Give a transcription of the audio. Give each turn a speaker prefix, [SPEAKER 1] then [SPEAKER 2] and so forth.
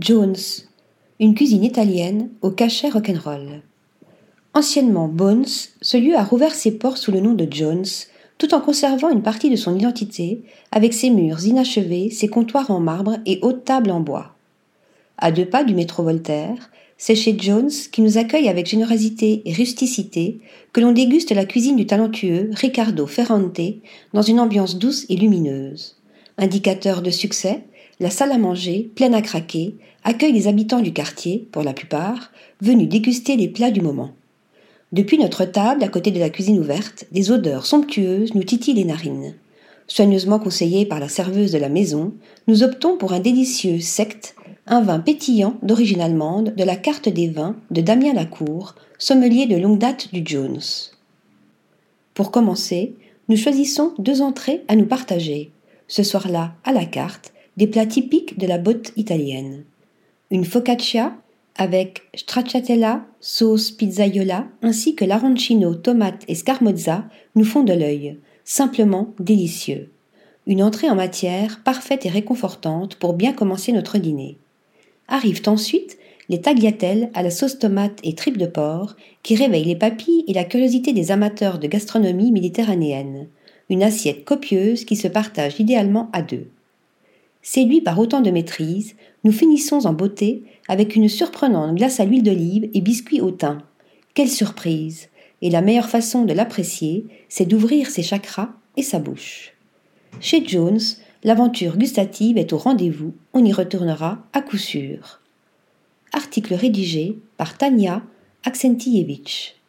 [SPEAKER 1] Jones, une cuisine italienne au cachet rock'n'roll. Anciennement Bones, ce lieu a rouvert ses portes sous le nom de Jones, tout en conservant une partie de son identité, avec ses murs inachevés, ses comptoirs en marbre et hautes tables en bois. À deux pas du métro Voltaire, c'est chez Jones, qui nous accueille avec générosité et rusticité, que l'on déguste la cuisine du talentueux Riccardo Ferrante dans une ambiance douce et lumineuse. Indicateur de succès, la salle à manger, pleine à craquer, accueille les habitants du quartier, pour la plupart, venus déguster les plats du moment. Depuis notre table, à côté de la cuisine ouverte, des odeurs somptueuses nous titillent les narines. Soigneusement conseillés par la serveuse de la maison, nous optons pour un délicieux secte, un vin pétillant d'origine allemande de la carte des vins de Damien Lacour, sommelier de longue date du Jones. Pour commencer, nous choisissons deux entrées à nous partager. Ce soir-là, à la carte, des plats typiques de la botte italienne. Une focaccia avec stracciatella, sauce pizzaiola ainsi que l'arancino, tomate et scamozza nous font de l'œil, simplement délicieux. Une entrée en matière parfaite et réconfortante pour bien commencer notre dîner. Arrivent ensuite les tagliatelles à la sauce tomate et tripes de porc qui réveillent les papilles et la curiosité des amateurs de gastronomie méditerranéenne. Une assiette copieuse qui se partage idéalement à deux. Séduits par autant de maîtrise, nous finissons en beauté avec une surprenante glace à l'huile d'olive et biscuits au thym. Quelle surprise Et la meilleure façon de l'apprécier, c'est d'ouvrir ses chakras et sa bouche. Chez Jones, l'aventure gustative est au rendez-vous, on y retournera à coup sûr. Article rédigé par Tania Aksentievich.